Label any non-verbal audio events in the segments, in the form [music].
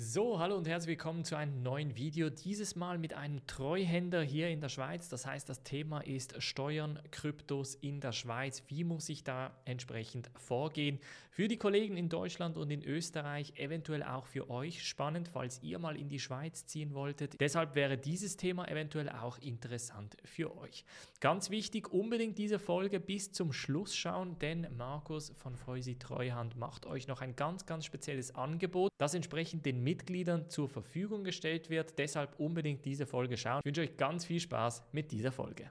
So, hallo und herzlich willkommen zu einem neuen Video. Dieses Mal mit einem Treuhänder hier in der Schweiz. Das heißt, das Thema ist Steuern, Kryptos in der Schweiz. Wie muss ich da entsprechend vorgehen? Für die Kollegen in Deutschland und in Österreich, eventuell auch für euch spannend, falls ihr mal in die Schweiz ziehen wolltet. Deshalb wäre dieses Thema eventuell auch interessant für euch. Ganz wichtig, unbedingt diese Folge bis zum Schluss schauen, denn Markus von Feusi Treuhand macht euch noch ein ganz, ganz spezielles Angebot, das entsprechend den Mitgliedern zur Verfügung gestellt wird. Deshalb unbedingt diese Folge schauen. Ich wünsche euch ganz viel Spaß mit dieser Folge.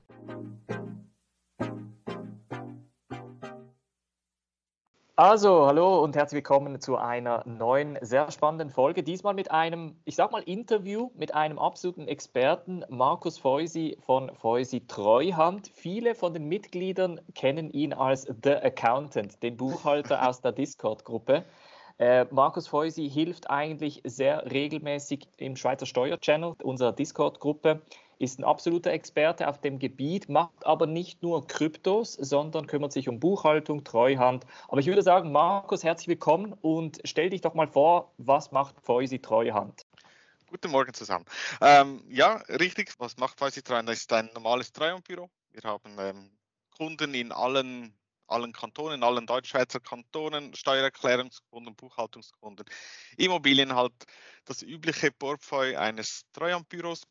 Also, hallo und herzlich willkommen zu einer neuen, sehr spannenden Folge. Diesmal mit einem, ich sag mal, Interview mit einem absoluten Experten, Markus Feusi von Feusi Treuhand. Viele von den Mitgliedern kennen ihn als The Accountant, den Buchhalter [laughs] aus der Discord-Gruppe. Äh, Markus Feusi hilft eigentlich sehr regelmäßig im Schweizer Steuerchannel, unserer Discord-Gruppe, ist ein absoluter Experte auf dem Gebiet, macht aber nicht nur Kryptos, sondern kümmert sich um Buchhaltung, Treuhand. Aber ich würde sagen, Markus, herzlich willkommen und stell dich doch mal vor, was macht Feusi Treuhand? Guten Morgen zusammen. Ähm, ja, richtig. Was macht Feusi Treuhand? Das ist ein normales Treuhandbüro. Wir haben ähm, Kunden in allen allen Kantonen, allen Deutschschweizer Kantonen, Steuererklärungskunden, Buchhaltungskunden, Immobilien halt das übliche Portfolio eines Treuhandbüros.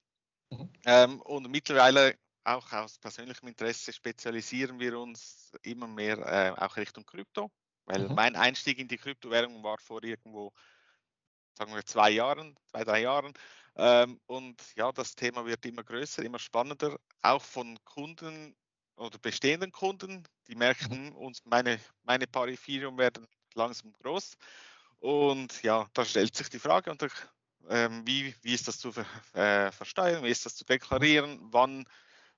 Mhm. Ähm, und mittlerweile auch aus persönlichem Interesse spezialisieren wir uns immer mehr äh, auch Richtung Krypto, weil mhm. mein Einstieg in die Kryptowährung war vor irgendwo, sagen wir, zwei Jahren, zwei, drei Jahren. Ähm, und ja, das Thema wird immer größer, immer spannender, auch von Kunden oder bestehenden Kunden, die merken mhm. uns, meine, meine paar Ethereum werden langsam groß. Und ja, da stellt sich die Frage, unter, ähm, wie, wie ist das zu äh, versteuern, wie ist das zu deklarieren, wann,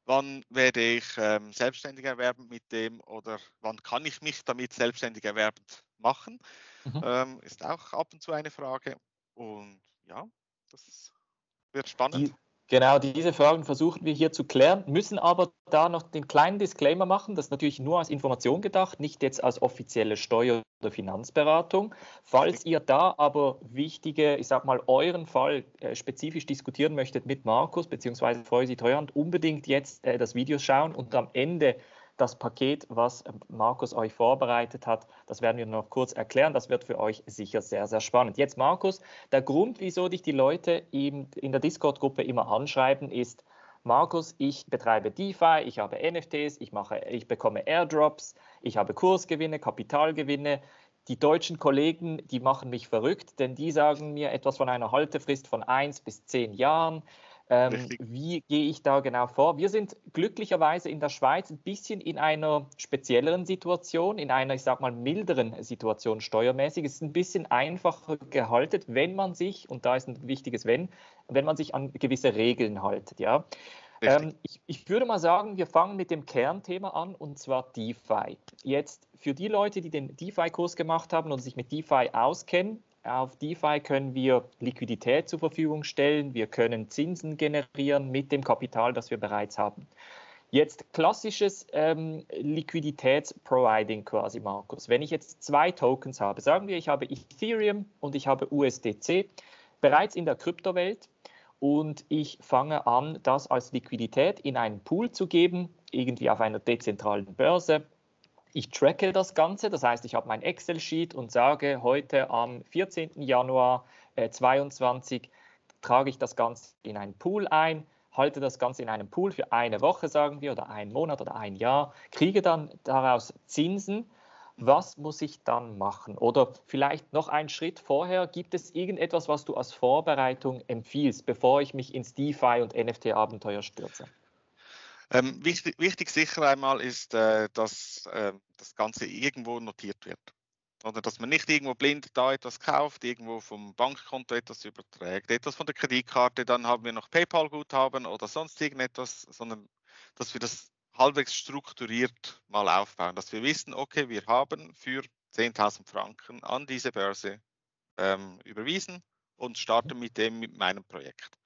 wann werde ich ähm, selbstständig erwerben mit dem oder wann kann ich mich damit selbstständig erwerbend machen, mhm. ähm, ist auch ab und zu eine Frage. Und ja, das wird spannend. Die Genau, diese Fragen versuchen wir hier zu klären, müssen aber da noch den kleinen Disclaimer machen, das ist natürlich nur als Information gedacht, nicht jetzt als offizielle Steuer- oder Finanzberatung. Falls ihr da aber wichtige, ich sag mal, euren Fall äh, spezifisch diskutieren möchtet mit Markus bzw. Freusi Treuhand, unbedingt jetzt äh, das Video schauen und am Ende das Paket, was äh, Markus euch vorbereitet hat, das werden wir noch kurz erklären. Das wird für euch sicher sehr, sehr spannend. Jetzt, Markus, der Grund, wieso dich die Leute in der Discord-Gruppe immer anschreiben, ist, Markus, ich betreibe DeFi, ich habe NFTs, ich, mache, ich bekomme Airdrops, ich habe Kursgewinne, Kapitalgewinne. Die deutschen Kollegen, die machen mich verrückt, denn die sagen mir etwas von einer Haltefrist von eins bis zehn Jahren. Ähm, wie gehe ich da genau vor? Wir sind glücklicherweise in der Schweiz ein bisschen in einer spezielleren Situation, in einer, ich sag mal, milderen Situation steuermäßig. Es ist ein bisschen einfacher gehalten, wenn man sich, und da ist ein wichtiges Wenn, wenn man sich an gewisse Regeln haltet. Ja? Ähm, ich, ich, würde mal sagen, wir fangen mit dem Kernthema an und zwar DeFi. Jetzt für die Leute, die den DeFi-Kurs gemacht haben und sich mit DeFi auskennen, auf DeFi können wir Liquidität zur Verfügung stellen, wir können Zinsen generieren mit dem Kapital, das wir bereits haben. Jetzt klassisches ähm, Liquiditätsproviding quasi, Markus. Wenn ich jetzt zwei Tokens habe, sagen wir, ich habe Ethereum und ich habe USDC, bereits in der Kryptowelt und ich fange an, das als Liquidität in einen Pool zu geben, irgendwie auf einer dezentralen Börse ich tracke das Ganze, das heißt, ich habe mein Excel-Sheet und sage, heute am 14. Januar äh, 22 trage ich das Ganze in einen Pool ein, halte das Ganze in einem Pool für eine Woche, sagen wir, oder einen Monat oder ein Jahr, kriege dann daraus Zinsen. Was muss ich dann machen? Oder vielleicht noch einen Schritt vorher, gibt es irgendetwas, was du als Vorbereitung empfiehlst, bevor ich mich ins DeFi und NFT-Abenteuer stürze? Ähm, wichtig, wichtig, sicher einmal ist, äh, dass äh, das Ganze irgendwo notiert wird. Oder dass man nicht irgendwo blind da etwas kauft, irgendwo vom Bankkonto etwas überträgt, etwas von der Kreditkarte, dann haben wir noch PayPal-Guthaben oder sonst irgendetwas, sondern dass wir das halbwegs strukturiert mal aufbauen, dass wir wissen, okay, wir haben für 10.000 Franken an diese Börse ähm, überwiesen und starten mit dem mit meinem Projekt.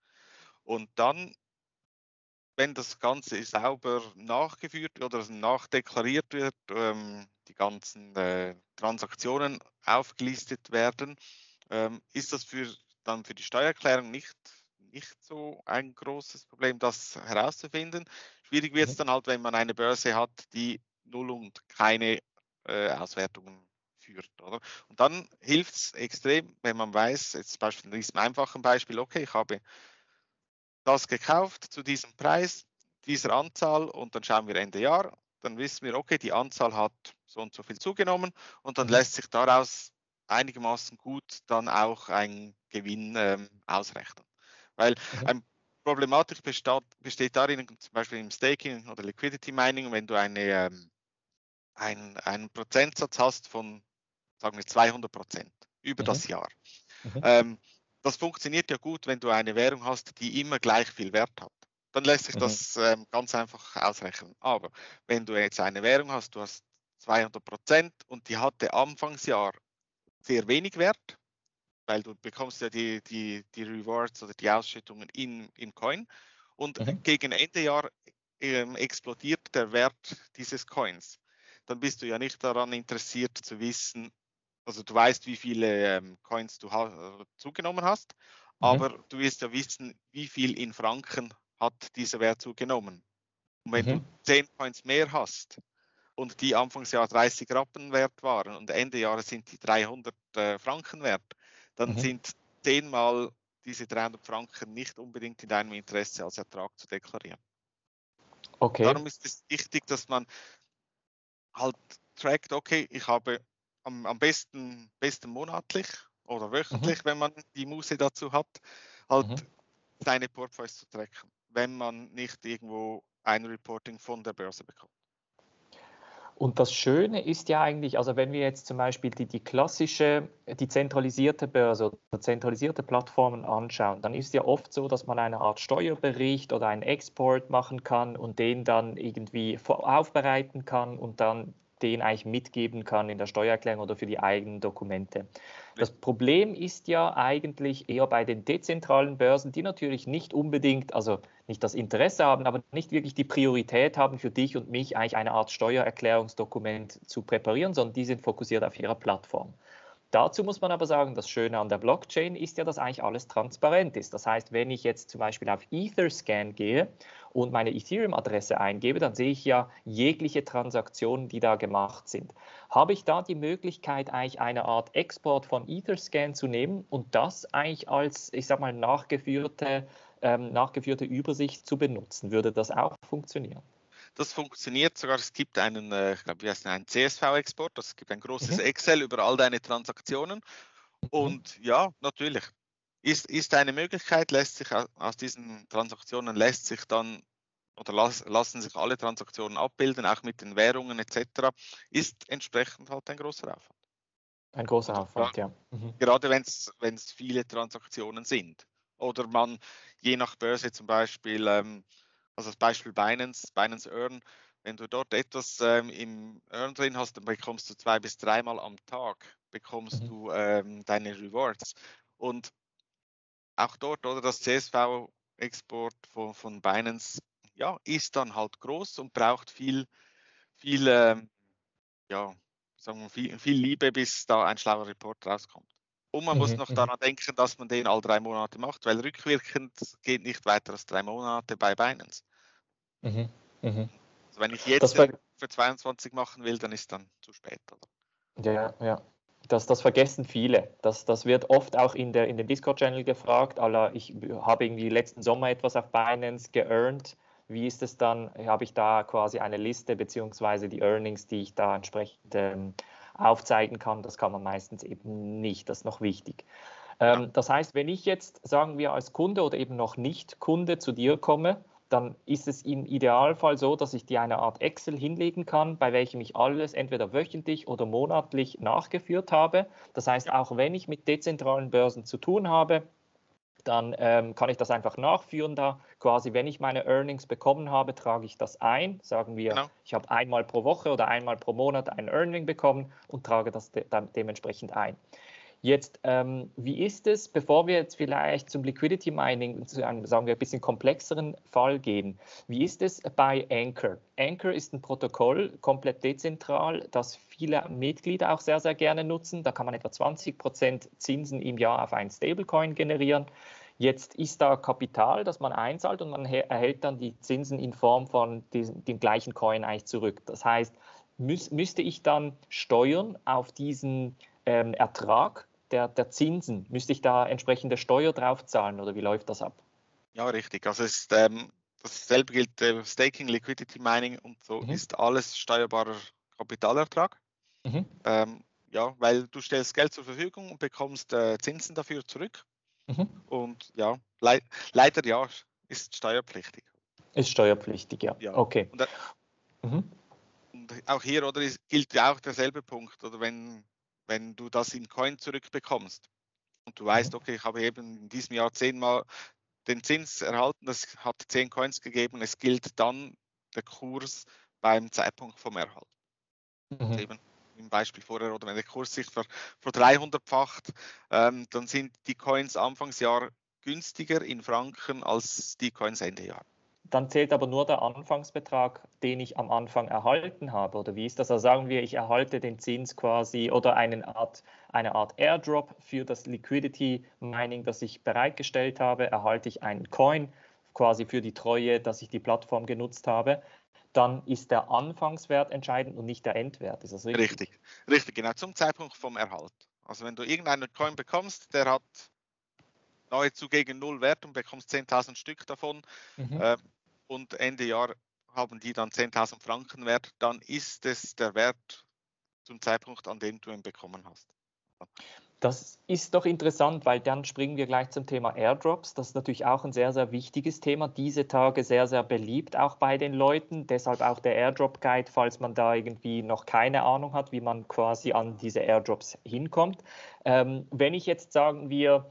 Und dann wenn das Ganze sauber nachgeführt oder nachdeklariert wird, ähm, die ganzen äh, Transaktionen aufgelistet werden, ähm, ist das für dann für die Steuererklärung nicht, nicht so ein großes Problem, das herauszufinden. Schwierig wird es mhm. dann halt, wenn man eine Börse hat, die null und keine äh, Auswertungen führt. Oder? Und dann hilft es extrem, wenn man weiß, jetzt beispielsweise in diesem einfachen Beispiel, okay, ich habe das gekauft zu diesem Preis, dieser Anzahl und dann schauen wir Ende Jahr, dann wissen wir, okay, die Anzahl hat so und so viel zugenommen und dann mhm. lässt sich daraus einigermaßen gut dann auch ein Gewinn ähm, ausrechnen. Weil mhm. ein Problematik besteht, besteht darin, zum Beispiel im Staking oder Liquidity Mining, wenn du eine, ähm, ein, einen Prozentsatz hast von, sagen wir, 200 Prozent über mhm. das Jahr. Mhm. Ähm, das funktioniert ja gut, wenn du eine Währung hast, die immer gleich viel Wert hat. Dann lässt sich mhm. das ähm, ganz einfach ausrechnen. Aber wenn du jetzt eine Währung hast, du hast 200 Prozent und die hatte Anfangsjahr sehr wenig Wert, weil du bekommst ja die, die, die Rewards oder die Ausschüttungen in, in Coin und mhm. gegen Ende Jahr ähm, explodiert der Wert dieses Coins. Dann bist du ja nicht daran interessiert zu wissen, also du weißt, wie viele ähm, Coins du ha äh, zugenommen hast, mhm. aber du wirst ja wissen, wie viel in Franken hat dieser Wert zugenommen. Und wenn mhm. du 10 Coins mehr hast und die Anfangsjahr 30 Rappen wert waren und Ende Jahres sind die 300 äh, Franken wert, dann mhm. sind zehnmal diese 300 Franken nicht unbedingt in deinem Interesse als Ertrag zu deklarieren. Okay. Darum ist es wichtig, dass man halt trackt, okay, ich habe am, am besten, besten monatlich oder wöchentlich, mhm. wenn man die Muße dazu hat, halt mhm. seine Portfolios zu tracken, wenn man nicht irgendwo ein Reporting von der Börse bekommt. Und das Schöne ist ja eigentlich, also wenn wir jetzt zum Beispiel die, die klassische, die zentralisierte Börse oder zentralisierte Plattformen anschauen, dann ist ja oft so, dass man eine Art Steuerbericht oder einen Export machen kann und den dann irgendwie aufbereiten kann und dann den eigentlich mitgeben kann in der Steuererklärung oder für die eigenen Dokumente. Das Problem ist ja eigentlich eher bei den dezentralen Börsen, die natürlich nicht unbedingt, also nicht das Interesse haben, aber nicht wirklich die Priorität haben, für dich und mich eigentlich eine Art Steuererklärungsdokument zu präparieren, sondern die sind fokussiert auf ihrer Plattform. Dazu muss man aber sagen, das Schöne an der Blockchain ist ja, dass eigentlich alles transparent ist. Das heißt, wenn ich jetzt zum Beispiel auf Etherscan gehe und meine Ethereum-Adresse eingebe, dann sehe ich ja jegliche Transaktionen, die da gemacht sind. Habe ich da die Möglichkeit, eigentlich eine Art Export von Etherscan zu nehmen und das eigentlich als, ich sag mal, nachgeführte, ähm, nachgeführte Übersicht zu benutzen? Würde das auch funktionieren? Das funktioniert sogar. Es gibt einen, äh, ich glaube, wie heißt einen CSV-Export. Es gibt ein großes mhm. Excel über all deine Transaktionen. Mhm. Und ja, natürlich. Ist, ist eine Möglichkeit, lässt sich aus diesen Transaktionen lässt sich dann oder las, lassen sich alle Transaktionen abbilden, auch mit den Währungen etc., ist entsprechend halt ein großer Aufwand. Ein großer Aufwand, ja. Mhm. Gerade wenn es viele Transaktionen sind. Oder man je nach Börse zum Beispiel ähm, also das Beispiel Binance, Binance Earn, wenn du dort etwas ähm, im Earn drin hast, dann bekommst du zwei bis dreimal am Tag bekommst mhm. du ähm, deine Rewards. Und auch dort, oder das CSV-Export von, von Binance, ja, ist dann halt groß und braucht viel, viel, ähm, ja, sagen wir, viel, viel Liebe, bis da ein schlauer Report rauskommt. Und man mhm, muss noch mhm. daran denken, dass man den all drei Monate macht, weil rückwirkend geht nicht weiter als drei Monate bei Binance. Mhm, mhm. Also wenn ich jetzt für 22 machen will, dann ist dann zu spät. Oder? Ja, ja. Das, das vergessen viele. Das, das wird oft auch in, der, in dem Discord-Channel gefragt. Aller, ich habe irgendwie letzten Sommer etwas auf Binance geearned. Wie ist es dann? Habe ich da quasi eine Liste beziehungsweise die Earnings, die ich da entsprechend ähm, aufzeigen kann. Das kann man meistens eben nicht. Das ist noch wichtig. Ähm, das heißt, wenn ich jetzt, sagen wir, als Kunde oder eben noch nicht Kunde zu dir komme, dann ist es im Idealfall so, dass ich dir eine Art Excel hinlegen kann, bei welchem ich alles entweder wöchentlich oder monatlich nachgeführt habe. Das heißt, auch wenn ich mit dezentralen Börsen zu tun habe, dann ähm, kann ich das einfach nachführen da. Quasi, wenn ich meine Earnings bekommen habe, trage ich das ein. Sagen wir, genau. ich habe einmal pro Woche oder einmal pro Monat ein Earning bekommen und trage das de dementsprechend ein. Jetzt, ähm, wie ist es, bevor wir jetzt vielleicht zum Liquidity Mining, zu einem, sagen wir, ein bisschen komplexeren Fall gehen, wie ist es bei Anchor? Anchor ist ein Protokoll, komplett dezentral, das viele Mitglieder auch sehr, sehr gerne nutzen. Da kann man etwa 20 Prozent Zinsen im Jahr auf einen Stablecoin generieren. Jetzt ist da Kapital, das man einzahlt und man erhält dann die Zinsen in Form von diesem, dem gleichen Coin eigentlich zurück. Das heißt, müß, müsste ich dann Steuern auf diesen ähm, Ertrag der, der Zinsen, müsste ich da entsprechende Steuer drauf zahlen oder wie läuft das ab? Ja, richtig. Also es ist, ähm, dasselbe gilt äh, Staking, Liquidity Mining und so mhm. ist alles steuerbarer Kapitalertrag. Mhm. Ähm, ja, weil du stellst Geld zur Verfügung und bekommst äh, Zinsen dafür zurück. Mhm. Und ja, le leider ja, ist steuerpflichtig. Ist steuerpflichtig, ja. ja. Okay. Und, mhm. und auch hier oder ist, gilt ja auch derselbe Punkt. Oder wenn wenn du das in Coin zurückbekommst und du weißt, mhm. okay, ich habe eben in diesem Jahr zehnmal den Zins erhalten, das hat zehn Coins gegeben, es gilt dann der Kurs beim Zeitpunkt vom Erhalt. Mhm. Eben im Beispiel vorher, oder wenn der Kurs sich ver, ver 300-facht, ähm, dann sind die Coins Anfangsjahr günstiger in Franken als die Coins Ende Jahr dann zählt aber nur der Anfangsbetrag, den ich am Anfang erhalten habe. Oder wie ist das? Also sagen wir, ich erhalte den Zins quasi oder eine Art, eine Art Airdrop für das Liquidity Mining, das ich bereitgestellt habe, erhalte ich einen Coin quasi für die Treue, dass ich die Plattform genutzt habe. Dann ist der Anfangswert entscheidend und nicht der Endwert. Ist das richtig? Richtig, richtig, genau, zum Zeitpunkt vom Erhalt. Also wenn du irgendeinen Coin bekommst, der hat nahezu gegen Null Wert und bekommst 10.000 Stück davon, mhm. äh, und Ende Jahr haben die dann 10.000 Franken wert, dann ist es der Wert zum Zeitpunkt, an dem du ihn bekommen hast. Das ist doch interessant, weil dann springen wir gleich zum Thema Airdrops. Das ist natürlich auch ein sehr, sehr wichtiges Thema. Diese Tage sehr, sehr beliebt auch bei den Leuten. Deshalb auch der Airdrop Guide, falls man da irgendwie noch keine Ahnung hat, wie man quasi an diese Airdrops hinkommt. Ähm, wenn ich jetzt sagen wir,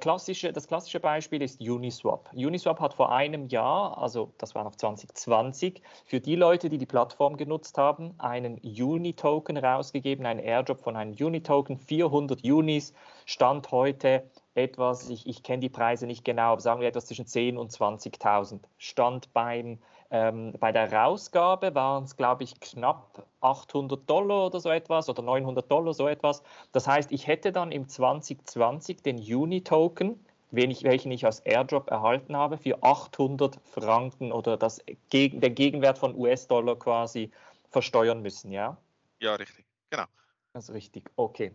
klassische, das klassische Beispiel ist Uniswap. Uniswap hat vor einem Jahr, also das war noch 2020, für die Leute, die die Plattform genutzt haben, einen Uni-Token rausgegeben, einen Airdrop von einem Uni-Token, 400 Unis, Stand heute etwas, ich, ich kenne die Preise nicht genau, aber sagen wir etwas zwischen 10.000 und 20.000. Stand beim ähm, bei der Rausgabe waren es, glaube ich, knapp 800 Dollar oder so etwas oder 900 Dollar, so etwas. Das heißt, ich hätte dann im 2020 den Uni-Token, welchen ich als Airdrop erhalten habe, für 800 Franken oder das, den Gegenwert von US-Dollar quasi versteuern müssen, ja? Ja, richtig, genau. Das ist richtig, okay.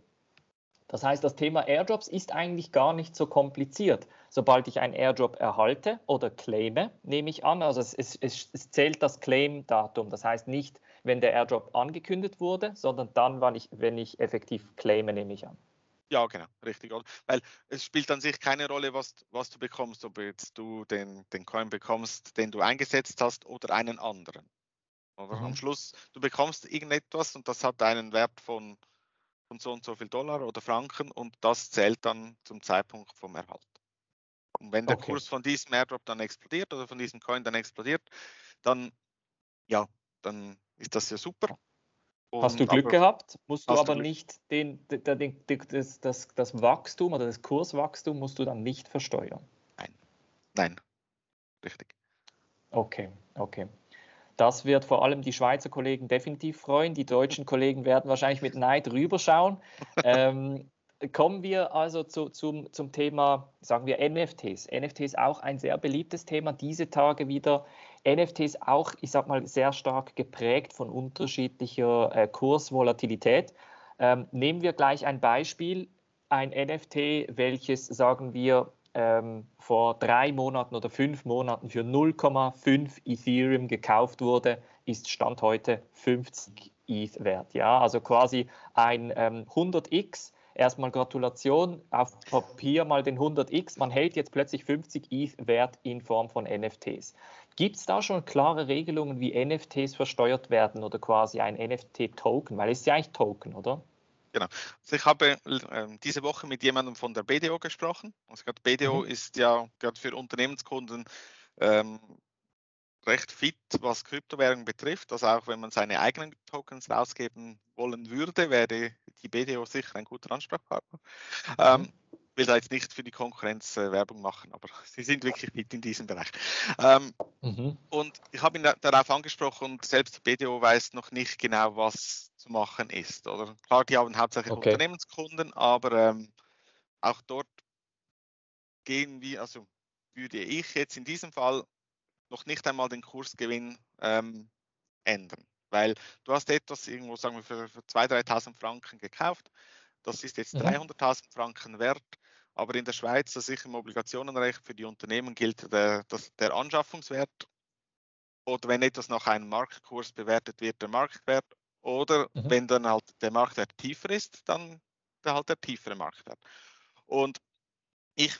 Das heißt, das Thema Airdrops ist eigentlich gar nicht so kompliziert. Sobald ich einen Airdrop erhalte oder claime, nehme ich an, also es, es, es zählt das Claim-Datum. Das heißt nicht, wenn der Airdrop angekündigt wurde, sondern dann, wann ich, wenn ich effektiv claime, nehme ich an. Ja, genau, richtig. Weil es spielt an sich keine Rolle, was, was du bekommst, ob jetzt du den, den Coin bekommst, den du eingesetzt hast oder einen anderen. Oder mhm. am Schluss, du bekommst irgendetwas und das hat einen Wert von von so und so viel Dollar oder Franken und das zählt dann zum Zeitpunkt vom Erhalt. Und wenn der okay. Kurs von diesem Airdrop dann explodiert oder von diesem Coin dann explodiert, dann ja, dann ist das ja super. Und Hast du Glück gehabt, musst du aber du nicht den, den, den, das, das, das Wachstum oder das Kurswachstum musst du dann nicht versteuern. Nein, nein, richtig. Okay, okay. Das wird vor allem die Schweizer Kollegen definitiv freuen. Die deutschen Kollegen werden wahrscheinlich mit Neid rüberschauen. [laughs] ähm, kommen wir also zu, zum, zum Thema, sagen wir NFTs. NFTs auch ein sehr beliebtes Thema, diese Tage wieder. NFTs auch, ich sag mal, sehr stark geprägt von unterschiedlicher äh, Kursvolatilität. Ähm, nehmen wir gleich ein Beispiel. Ein NFT, welches, sagen wir, ähm, vor drei Monaten oder fünf Monaten für 0,5 Ethereum gekauft wurde, ist Stand heute 50 ETH wert. Ja, also quasi ein ähm, 100x. Erstmal Gratulation, auf Papier mal den 100x. Man hält jetzt plötzlich 50 ETH wert in Form von NFTs. Gibt es da schon klare Regelungen, wie NFTs versteuert werden oder quasi ein NFT-Token? Weil es ist ja eigentlich Token, oder? Genau. Also ich habe äh, diese Woche mit jemandem von der BDO gesprochen. Also gerade BDO mhm. ist ja gerade für Unternehmenskunden ähm, recht fit, was Kryptowährungen betrifft. Also auch wenn man seine eigenen Tokens rausgeben wollen würde, wäre die BDO sicher ein guter Ansprechpartner. Ähm, mhm. Will da jetzt nicht für die Konkurrenz äh, Werbung machen, aber [laughs] sie sind wirklich mit in diesem Bereich. Ähm, mhm. Und ich habe ihn darauf angesprochen und selbst die BDO weiß noch nicht genau, was zu machen ist. Oder klar, die haben hauptsächlich okay. Unternehmenskunden, aber ähm, auch dort gehen wir, also würde ich jetzt in diesem Fall noch nicht einmal den Kursgewinn ähm, ändern. Weil du hast etwas irgendwo, sagen wir, für, für 2.000, 3.000 Franken gekauft. Das ist jetzt mhm. 300.000 Franken wert. Aber in der Schweiz, das ist im Obligationenrecht für die Unternehmen gilt der, das, der Anschaffungswert. Oder wenn etwas nach einem Marktkurs bewertet wird, der Marktwert. Oder mhm. wenn dann halt der Marktwert tiefer ist, dann der halt der tiefere Marktwert. Und ich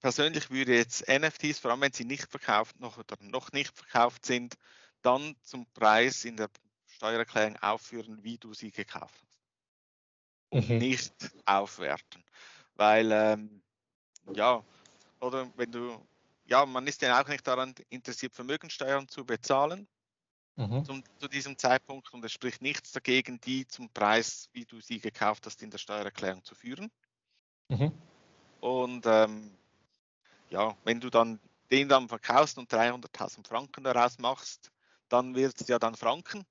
persönlich würde jetzt NFTs, vor allem wenn sie nicht verkauft noch oder noch nicht verkauft sind, dann zum Preis in der Steuererklärung aufführen, wie du sie gekauft hast. Und mhm. nicht aufwerten. Weil, ähm, ja, oder wenn du, ja, man ist ja auch nicht daran interessiert, Vermögensteuern zu bezahlen mhm. zum, zu diesem Zeitpunkt und es spricht nichts dagegen, die zum Preis, wie du sie gekauft hast, in der Steuererklärung zu führen. Mhm. Und ähm, ja, wenn du dann den dann verkaufst und 300.000 Franken daraus machst, dann wird es ja dann Franken.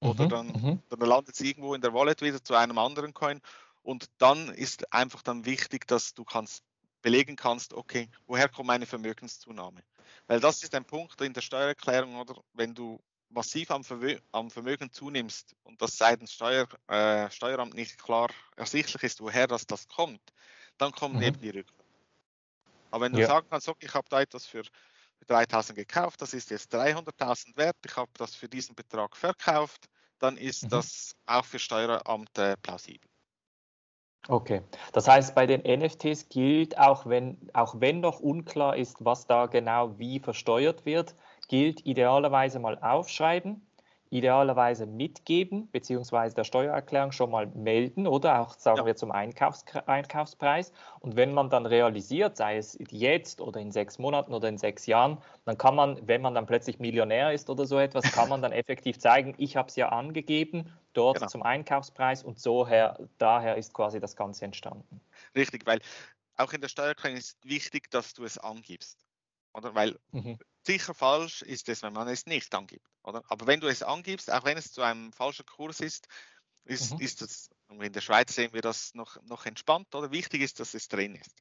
Oder mhm, dann, mhm. dann landet es irgendwo in der Wallet wieder zu einem anderen Coin. Und dann ist einfach dann wichtig, dass du kannst belegen kannst, okay, woher kommt meine Vermögenszunahme? Weil das ist ein Punkt in der Steuererklärung, oder wenn du massiv am, Vermö am Vermögen zunimmst und das seitens Steuer, äh, Steueramt nicht klar ersichtlich ist, woher das, das kommt, dann kommen mhm. eben die Rücklagen. Aber wenn du ja. sagen kannst, okay, ich habe da etwas für 3000 gekauft, das ist jetzt 300.000 wert, ich habe das für diesen Betrag verkauft, dann ist mhm. das auch für Steueramt äh, plausibel. Okay, das heißt, bei den NFTs gilt, auch wenn, auch wenn noch unklar ist, was da genau wie versteuert wird, gilt idealerweise mal aufschreiben, idealerweise mitgeben, beziehungsweise der Steuererklärung schon mal melden oder auch, sagen ja. wir, zum Einkaufs Einkaufspreis. Und wenn man dann realisiert, sei es jetzt oder in sechs Monaten oder in sechs Jahren, dann kann man, wenn man dann plötzlich Millionär ist oder so etwas, kann man dann [laughs] effektiv zeigen, ich habe es ja angegeben, dort genau. zum Einkaufspreis und so her, daher ist quasi das Ganze entstanden. Richtig, weil auch in der Steuererklärung ist wichtig, dass du es angibst. Oder? Weil mhm. sicher falsch ist es, wenn man es nicht angibt. Oder? Aber wenn du es angibst, auch wenn es zu einem falschen Kurs ist, ist, mhm. ist das, in der Schweiz sehen wir das noch, noch entspannt, oder? Wichtig ist, dass es drin ist.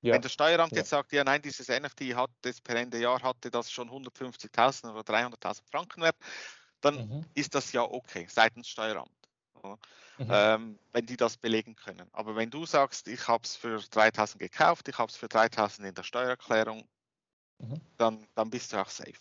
Ja. Wenn das Steueramt ja. jetzt sagt, ja nein, dieses NFT hat das per Ende Jahr hatte das schon 150.000 oder 300.000 Franken wert, dann mhm. ist das ja okay seitens Steueramt. Mhm. Ähm, wenn die das belegen können. Aber wenn du sagst, ich habe es für 3000 gekauft, ich habe es für 3000 in der Steuererklärung, mhm. dann, dann bist du auch safe.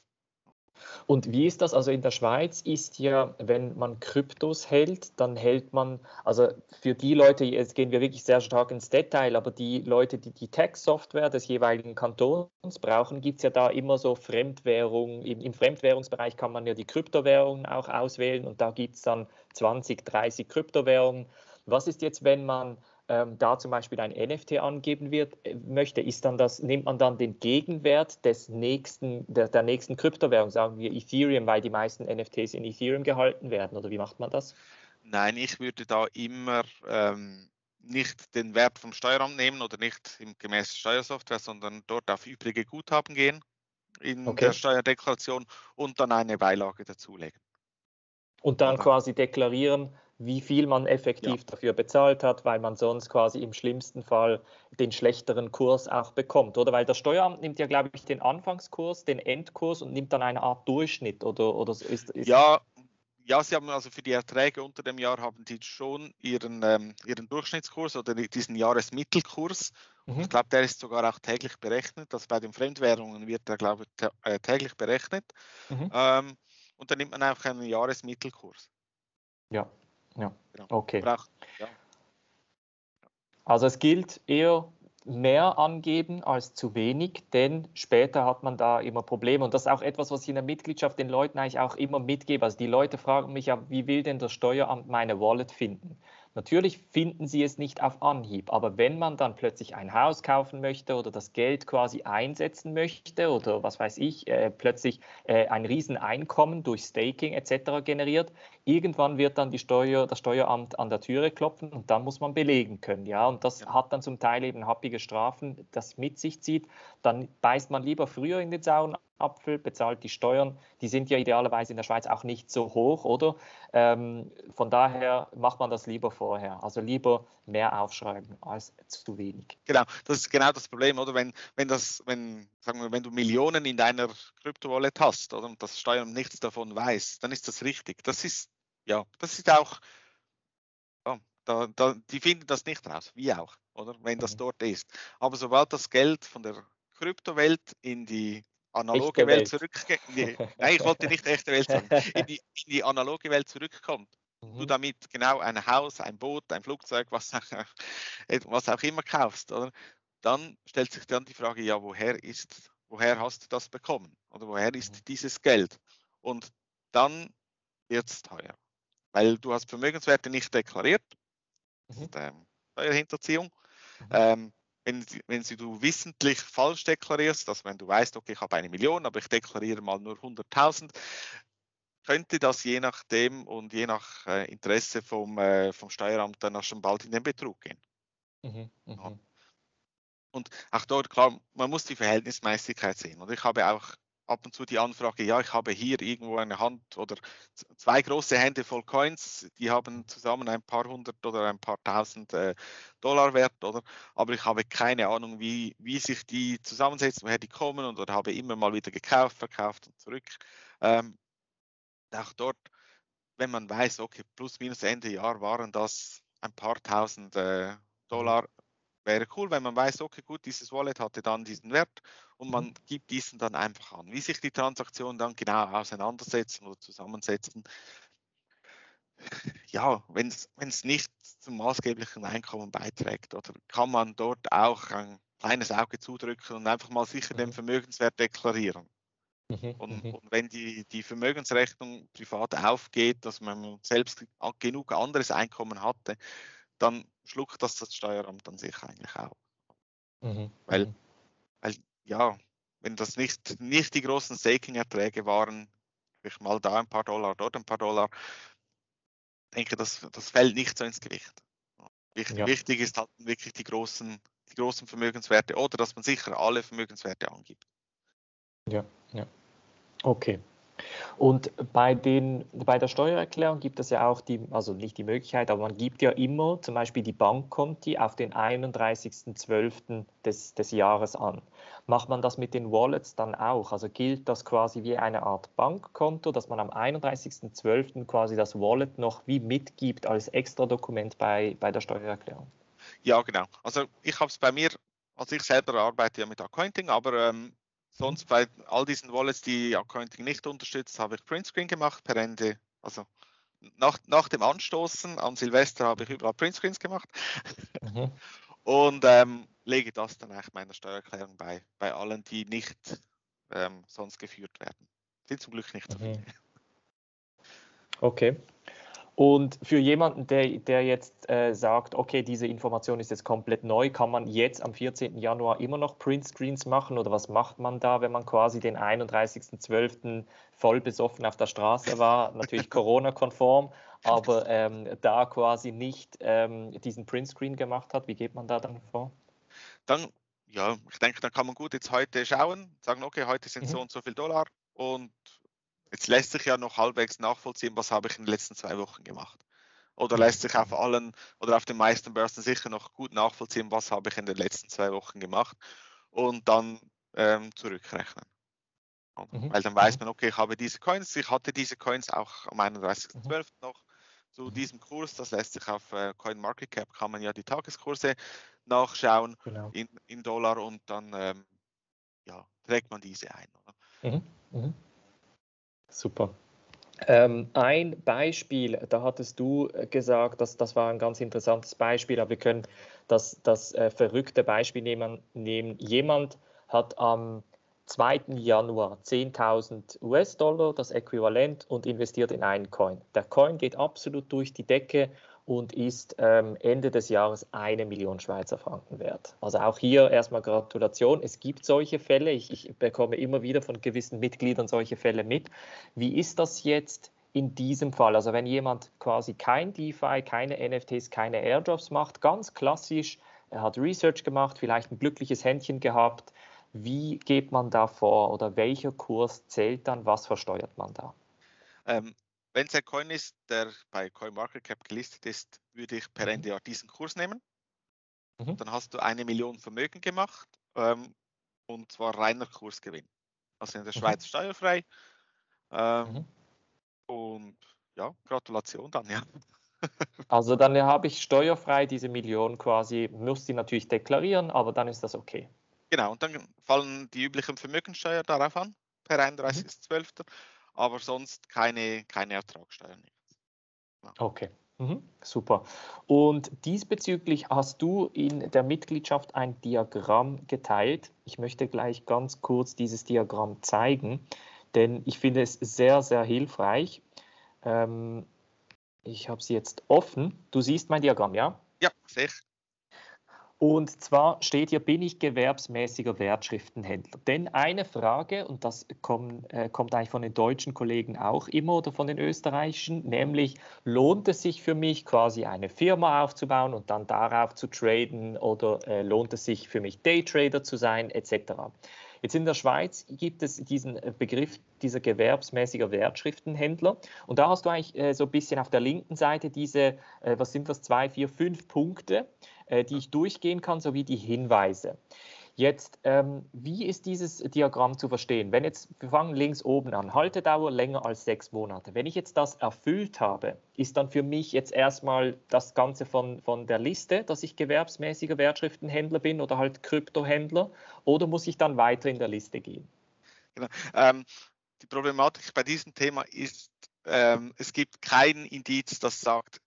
Und wie ist das? Also in der Schweiz ist ja, wenn man Kryptos hält, dann hält man, also für die Leute, jetzt gehen wir wirklich sehr stark ins Detail, aber die Leute, die die Tech-Software des jeweiligen Kantons brauchen, gibt es ja da immer so Fremdwährungen. Im, Im, Fremdwährungsbereich kann man ja die Kryptowährungen auch auswählen und da gibt es dann 20, 30 Kryptowährungen. Was ist jetzt, wenn man ähm, da zum Beispiel ein NFT angeben wird, äh, möchte, ist dann das, nimmt man dann den Gegenwert des nächsten, der, der nächsten Kryptowährung, sagen wir Ethereum, weil die meisten NFTs in Ethereum gehalten werden, oder wie macht man das? Nein, ich würde da immer ähm, nicht den Wert vom Steueramt nehmen oder nicht im gemäß Steuersoftware, sondern dort auf übrige Guthaben gehen in okay. der Steuerdeklaration und dann eine Beilage dazulegen. Und dann quasi deklarieren, wie viel man effektiv ja. dafür bezahlt hat, weil man sonst quasi im schlimmsten Fall den schlechteren Kurs auch bekommt, oder? Weil das Steueramt nimmt ja, glaube ich, den Anfangskurs, den Endkurs und nimmt dann eine Art Durchschnitt, oder, oder ist, ist ja, ja, sie haben also für die Erträge unter dem Jahr haben die schon ihren, ähm, ihren Durchschnittskurs oder diesen Jahresmittelkurs. Mhm. Ich glaube, der ist sogar auch täglich berechnet. Also bei den Fremdwährungen wird der, glaube ich, äh, täglich berechnet. Mhm. Ähm, und dann nimmt man einfach einen Jahresmittelkurs. Ja, ja, genau. okay. Ja. Also es gilt eher mehr angeben als zu wenig, denn später hat man da immer Probleme. Und das ist auch etwas, was ich in der Mitgliedschaft den Leuten eigentlich auch immer mitgebe. Also die Leute fragen mich ja, wie will denn das Steueramt meine Wallet finden? Natürlich finden Sie es nicht auf Anhieb, aber wenn man dann plötzlich ein Haus kaufen möchte oder das Geld quasi einsetzen möchte oder was weiß ich, äh, plötzlich äh, ein Rieseneinkommen durch Staking etc. generiert, irgendwann wird dann die Steuer, das Steueramt an der Türe klopfen und dann muss man belegen können. Ja? Und das hat dann zum Teil eben happige Strafen, das mit sich zieht. Dann beißt man lieber früher in den sauren Apfel, bezahlt die Steuern. Die sind ja idealerweise in der Schweiz auch nicht so hoch, oder? Ähm, von daher macht man das lieber vorher. Also lieber mehr aufschreiben als zu wenig. Genau, das ist genau das Problem, oder? Wenn, wenn, das, wenn, sagen wir, wenn du Millionen in deiner Kryptowallet hast oder, und das Steuern nichts davon weiß, dann ist das richtig. Das ist, ja, das ist auch, ja, da, da, die finden das nicht raus, wie auch, oder? Wenn das mhm. dort ist. Aber sobald das Geld von der Kryptowelt in die analoge Welt, Welt zurückgeht. [laughs] Nein, ich wollte nicht echte Welt sagen. In die, in die analoge Welt zurückkommt. Mhm. Du damit genau ein Haus, ein Boot, ein Flugzeug, was, was auch immer kaufst, oder? Dann stellt sich dann die Frage, ja, woher ist, woher hast du das bekommen? Oder woher ist mhm. dieses Geld? Und dann wird es teuer. Weil du hast Vermögenswerte nicht deklariert. Mhm. Ähm, Steuerhinterziehung. Mhm. Ähm, wenn, wenn sie du wissentlich falsch deklarierst, dass wenn du weißt, okay, ich habe eine Million, aber ich deklariere mal nur 100.000, könnte das je nachdem und je nach äh, Interesse vom, äh, vom Steueramt dann auch schon bald in den Betrug gehen. Mhm, ja. Mhm. Und auch dort, klar, man muss die Verhältnismäßigkeit sehen. Und ich habe auch ab und zu die Anfrage, ja, ich habe hier irgendwo eine Hand oder zwei große Hände voll Coins, die haben zusammen ein paar hundert oder ein paar tausend äh, Dollar wert, oder? Aber ich habe keine Ahnung, wie, wie sich die zusammensetzen, woher die kommen und oder habe immer mal wieder gekauft, verkauft und zurück. Ähm, auch dort, wenn man weiß, okay, plus minus Ende Jahr waren das ein paar tausend äh, Dollar, wäre cool, wenn man weiß, okay, gut, dieses Wallet hatte dann diesen Wert und man mhm. gibt diesen dann einfach an. Wie sich die Transaktionen dann genau auseinandersetzen oder zusammensetzen, ja, wenn es nicht zum maßgeblichen Einkommen beiträgt, oder kann man dort auch ein kleines Auge zudrücken und einfach mal sicher den mhm. Vermögenswert deklarieren. Mhm, und, und, wenn die, die Vermögensrechnung privat aufgeht, dass man selbst genug anderes Einkommen hatte, dann schluckt das das Steueramt an sich eigentlich auch. Mhm. Weil, weil, ja, wenn das nicht, nicht die großen Staking-Erträge waren, ich mal da ein paar Dollar, dort ein paar Dollar, denke, das, das fällt nicht so ins Gewicht. Wichtig, ja. wichtig ist halt wirklich die großen, die großen Vermögenswerte oder dass man sicher alle Vermögenswerte angibt. Ja, ja. Okay. Und bei, den, bei der Steuererklärung gibt es ja auch die, also nicht die Möglichkeit, aber man gibt ja immer zum Beispiel die Bankkonti auf den 31.12. Des, des Jahres an. Macht man das mit den Wallets dann auch? Also gilt das quasi wie eine Art Bankkonto, dass man am 31.12. quasi das Wallet noch wie mitgibt als extra Dokument bei, bei der Steuererklärung? Ja, genau. Also ich habe es bei mir, also ich selber arbeite ja mit Accounting, aber ähm, Sonst bei all diesen Wallets, die Accounting nicht unterstützt, habe ich Printscreen gemacht per Ende. Also nach, nach dem Anstoßen an Silvester habe ich überall Printscreens gemacht mhm. [laughs] und ähm, lege das dann eigentlich meiner Steuererklärung bei, bei allen, die nicht ähm, sonst geführt werden. Sind zum Glück nicht so viele. Mhm. Okay. Und für jemanden, der, der jetzt äh, sagt, okay, diese Information ist jetzt komplett neu, kann man jetzt am 14. Januar immer noch Printscreens machen oder was macht man da, wenn man quasi den 31.12. voll besoffen auf der Straße war, natürlich [laughs] Corona-konform, aber ähm, da quasi nicht ähm, diesen Printscreen gemacht hat, wie geht man da dann vor? Dann, ja, ich denke, dann kann man gut jetzt heute schauen, sagen, okay, heute sind mhm. so und so viel Dollar und Jetzt lässt sich ja noch halbwegs nachvollziehen, was habe ich in den letzten zwei Wochen gemacht. Oder lässt sich auf allen oder auf den meisten Börsen sicher noch gut nachvollziehen, was habe ich in den letzten zwei Wochen gemacht und dann ähm, zurückrechnen. Mhm. Weil dann weiß mhm. man, okay, ich habe diese Coins, ich hatte diese Coins auch am 31.12. Mhm. noch zu mhm. diesem Kurs. Das lässt sich auf äh, CoinMarketCap, kann man ja die Tageskurse nachschauen genau. in, in, Dollar und dann ähm, ja, trägt man diese ein. Mhm. Super. Ähm, ein Beispiel, da hattest du äh, gesagt, dass das war ein ganz interessantes Beispiel, aber wir können das, das äh, verrückte Beispiel nehmen, nehmen. Jemand hat am 2. Januar 10.000 US-Dollar, das Äquivalent, und investiert in einen Coin. Der Coin geht absolut durch die Decke und ist ähm, Ende des Jahres eine Million Schweizer Franken wert. Also auch hier erstmal Gratulation. Es gibt solche Fälle. Ich, ich bekomme immer wieder von gewissen Mitgliedern solche Fälle mit. Wie ist das jetzt in diesem Fall? Also wenn jemand quasi kein DeFi, keine NFTs, keine Airdrops macht, ganz klassisch, er hat Research gemacht, vielleicht ein glückliches Händchen gehabt. Wie geht man da vor oder welcher Kurs zählt dann? Was versteuert man da? Ähm, wenn es ein Coin ist, der bei CoinMarketCap gelistet ist, würde ich per mhm. Ende Jahr diesen Kurs nehmen. Mhm. Dann hast du eine Million Vermögen gemacht ähm, und zwar reiner Kursgewinn. Also in der mhm. Schweiz mhm. steuerfrei. Ähm, mhm. Und ja, Gratulation dann, ja. [laughs] Also dann habe ich steuerfrei diese Million quasi, muss die natürlich deklarieren, aber dann ist das okay. Genau, und dann fallen die üblichen Vermögensteuer darauf an, per 31.12., mhm. Aber sonst keine, keine Ertragssteuer. Ja. Okay, mhm. super. Und diesbezüglich hast du in der Mitgliedschaft ein Diagramm geteilt. Ich möchte gleich ganz kurz dieses Diagramm zeigen, denn ich finde es sehr, sehr hilfreich. Ähm, ich habe sie jetzt offen. Du siehst mein Diagramm, ja? Ja, sehr. Und zwar steht hier, bin ich gewerbsmäßiger Wertschriftenhändler? Denn eine Frage, und das kommt, äh, kommt eigentlich von den deutschen Kollegen auch immer oder von den österreichischen, nämlich lohnt es sich für mich quasi eine Firma aufzubauen und dann darauf zu traden oder äh, lohnt es sich für mich Daytrader zu sein etc. Jetzt in der Schweiz gibt es diesen äh, Begriff dieser gewerbsmäßiger Wertschriftenhändler. Und da hast du eigentlich äh, so ein bisschen auf der linken Seite diese, äh, was sind das, zwei, vier, fünf Punkte, äh, die ich durchgehen kann, sowie die Hinweise. Jetzt, ähm, wie ist dieses Diagramm zu verstehen? Wenn jetzt, wir fangen links oben an, Haltedauer länger als sechs Monate. Wenn ich jetzt das erfüllt habe, ist dann für mich jetzt erstmal das Ganze von, von der Liste, dass ich gewerbsmäßiger Wertschriftenhändler bin oder halt Kryptohändler, oder muss ich dann weiter in der Liste gehen? Genau. Ähm, die Problematik bei diesem Thema ist, ähm, es gibt kein Indiz, das sagt,